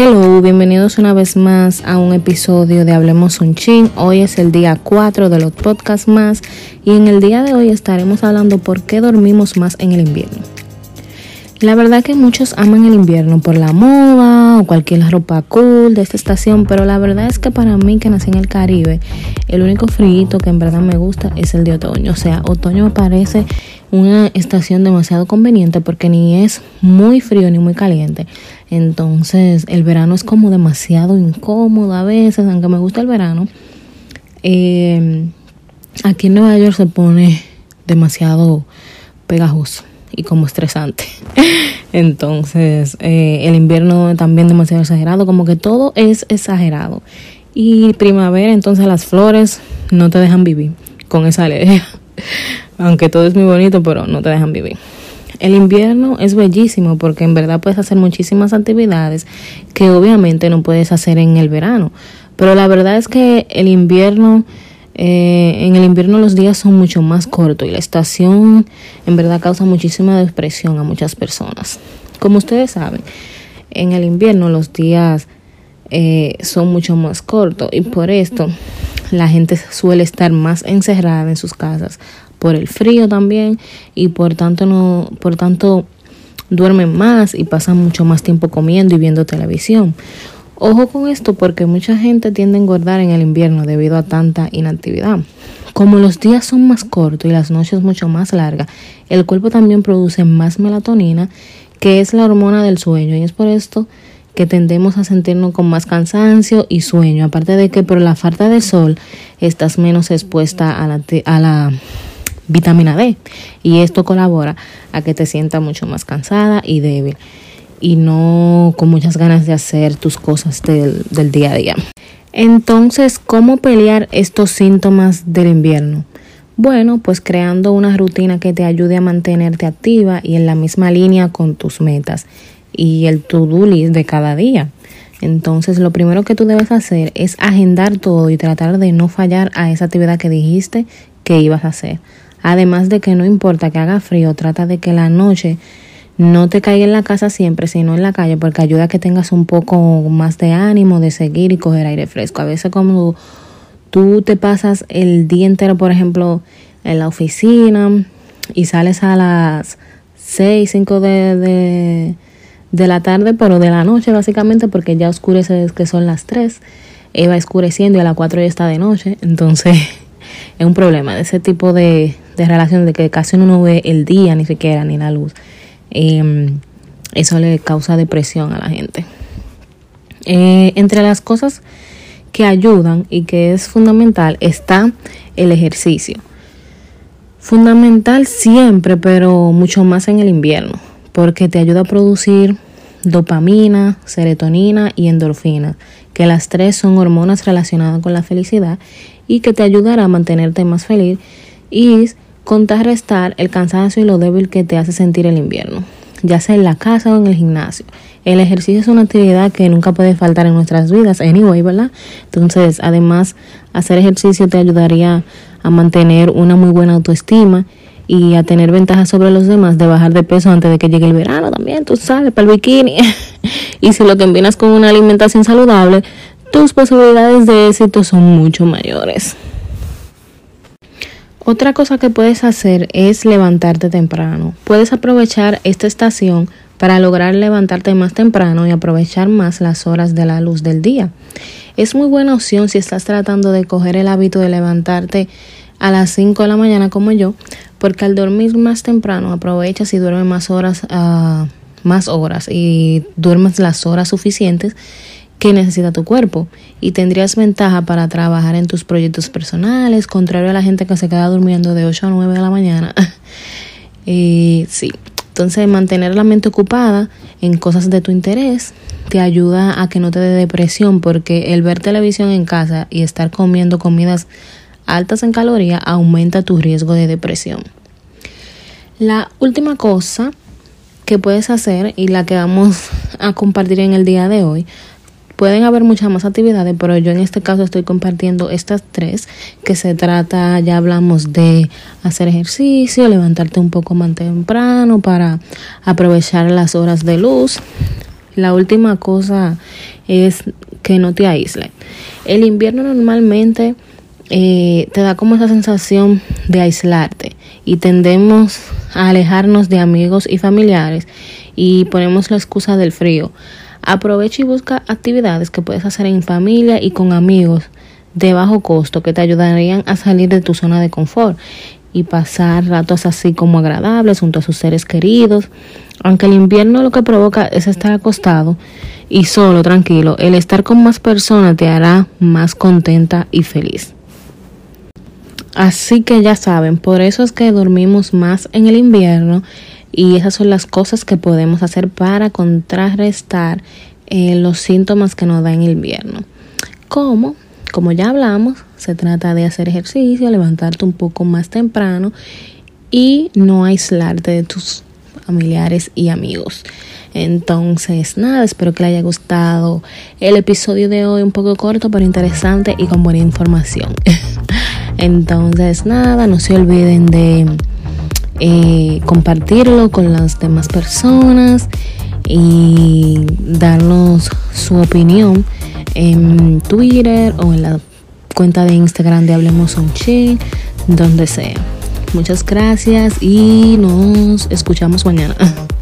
Hello, bienvenidos una vez más a un episodio de Hablemos un Chin. Hoy es el día 4 de los podcasts más y en el día de hoy estaremos hablando por qué dormimos más en el invierno. La verdad que muchos aman el invierno por la moda o cualquier ropa cool de esta estación, pero la verdad es que para mí que nací en el Caribe, el único frío que en verdad me gusta es el de otoño. O sea, otoño me parece una estación demasiado conveniente porque ni es muy frío ni muy caliente. Entonces el verano es como demasiado incómodo a veces, aunque me gusta el verano. Eh, aquí en Nueva York se pone demasiado pegajoso y como estresante. Entonces, eh, el invierno también demasiado exagerado, como que todo es exagerado. Y primavera, entonces las flores no te dejan vivir con esa alergia. Aunque todo es muy bonito, pero no te dejan vivir. El invierno es bellísimo porque en verdad puedes hacer muchísimas actividades que obviamente no puedes hacer en el verano. Pero la verdad es que el invierno eh, en el invierno los días son mucho más cortos y la estación en verdad causa muchísima depresión a muchas personas. Como ustedes saben, en el invierno los días eh, son mucho más cortos y por esto la gente suele estar más encerrada en sus casas por el frío también y por tanto no por tanto duermen más y pasan mucho más tiempo comiendo y viendo televisión. Ojo con esto porque mucha gente tiende a engordar en el invierno debido a tanta inactividad. Como los días son más cortos y las noches mucho más largas, el cuerpo también produce más melatonina, que es la hormona del sueño, y es por esto que tendemos a sentirnos con más cansancio y sueño. Aparte de que por la falta de sol estás menos expuesta a la, a la vitamina D y esto colabora a que te sientas mucho más cansada y débil y no con muchas ganas de hacer tus cosas del, del día a día. Entonces, ¿cómo pelear estos síntomas del invierno? Bueno, pues creando una rutina que te ayude a mantenerte activa y en la misma línea con tus metas y el to-do list de cada día. Entonces, lo primero que tú debes hacer es agendar todo y tratar de no fallar a esa actividad que dijiste que ibas a hacer. Además de que no importa que haga frío, trata de que la noche no te caiga en la casa siempre, sino en la calle, porque ayuda a que tengas un poco más de ánimo de seguir y coger aire fresco. A veces como tú te pasas el día entero, por ejemplo, en la oficina y sales a las 6, 5 de, de, la tarde, pero de la noche básicamente, porque ya oscurece que son las 3, va oscureciendo y a las 4 ya está de noche, entonces es un problema de ese tipo de, de relación de que casi uno no ve el día ni siquiera ni la luz. Em, eso le causa depresión a la gente. Eh, entre las cosas que ayudan y que es fundamental está el ejercicio. Fundamental siempre, pero mucho más en el invierno, porque te ayuda a producir dopamina, serotonina y endorfina, que las tres son hormonas relacionadas con la felicidad y que te ayudará a mantenerte más feliz y contrarrestar el cansancio y lo débil que te hace sentir el invierno, ya sea en la casa o en el gimnasio. El ejercicio es una actividad que nunca puede faltar en nuestras vidas, anyway, ¿verdad? Entonces, además, hacer ejercicio te ayudaría a mantener una muy buena autoestima y a tener ventajas sobre los demás de bajar de peso antes de que llegue el verano también, tú sabes, para el bikini. y si lo combinas con una alimentación saludable, tus posibilidades de éxito son mucho mayores. Otra cosa que puedes hacer es levantarte temprano. Puedes aprovechar esta estación para lograr levantarte más temprano y aprovechar más las horas de la luz del día. Es muy buena opción si estás tratando de coger el hábito de levantarte a las 5 de la mañana como yo, porque al dormir más temprano aprovechas y duermes más horas, uh, más horas y duermes las horas suficientes que necesita tu cuerpo y tendrías ventaja para trabajar en tus proyectos personales, contrario a la gente que se queda durmiendo de 8 a 9 de la mañana. y sí, entonces mantener la mente ocupada en cosas de tu interés te ayuda a que no te dé depresión porque el ver televisión en casa y estar comiendo comidas altas en calorías aumenta tu riesgo de depresión. La última cosa que puedes hacer y la que vamos a compartir en el día de hoy Pueden haber muchas más actividades, pero yo en este caso estoy compartiendo estas tres, que se trata, ya hablamos de hacer ejercicio, levantarte un poco más temprano para aprovechar las horas de luz, La última cosa es que no te aísle. El invierno normalmente eh, te da como esa sensación de aislarte y tendemos a alejarnos de amigos y familiares y ponemos la excusa del frío. Aprovecha y busca actividades que puedes hacer en familia y con amigos de bajo costo que te ayudarían a salir de tu zona de confort y pasar ratos así como agradables junto a sus seres queridos. Aunque el invierno lo que provoca es estar acostado y solo, tranquilo, el estar con más personas te hará más contenta y feliz. Así que ya saben, por eso es que dormimos más en el invierno y esas son las cosas que podemos hacer para contrarrestar eh, los síntomas que nos da en el invierno. ¿Cómo? Como ya hablamos, se trata de hacer ejercicio, levantarte un poco más temprano y no aislarte de tus familiares y amigos. Entonces, nada, espero que les haya gustado el episodio de hoy, un poco corto pero interesante y con buena información. Entonces, nada, no se olviden de eh, compartirlo con las demás personas y darnos su opinión en Twitter o en la cuenta de Instagram de Hablemos un donde sea. Muchas gracias y nos escuchamos mañana.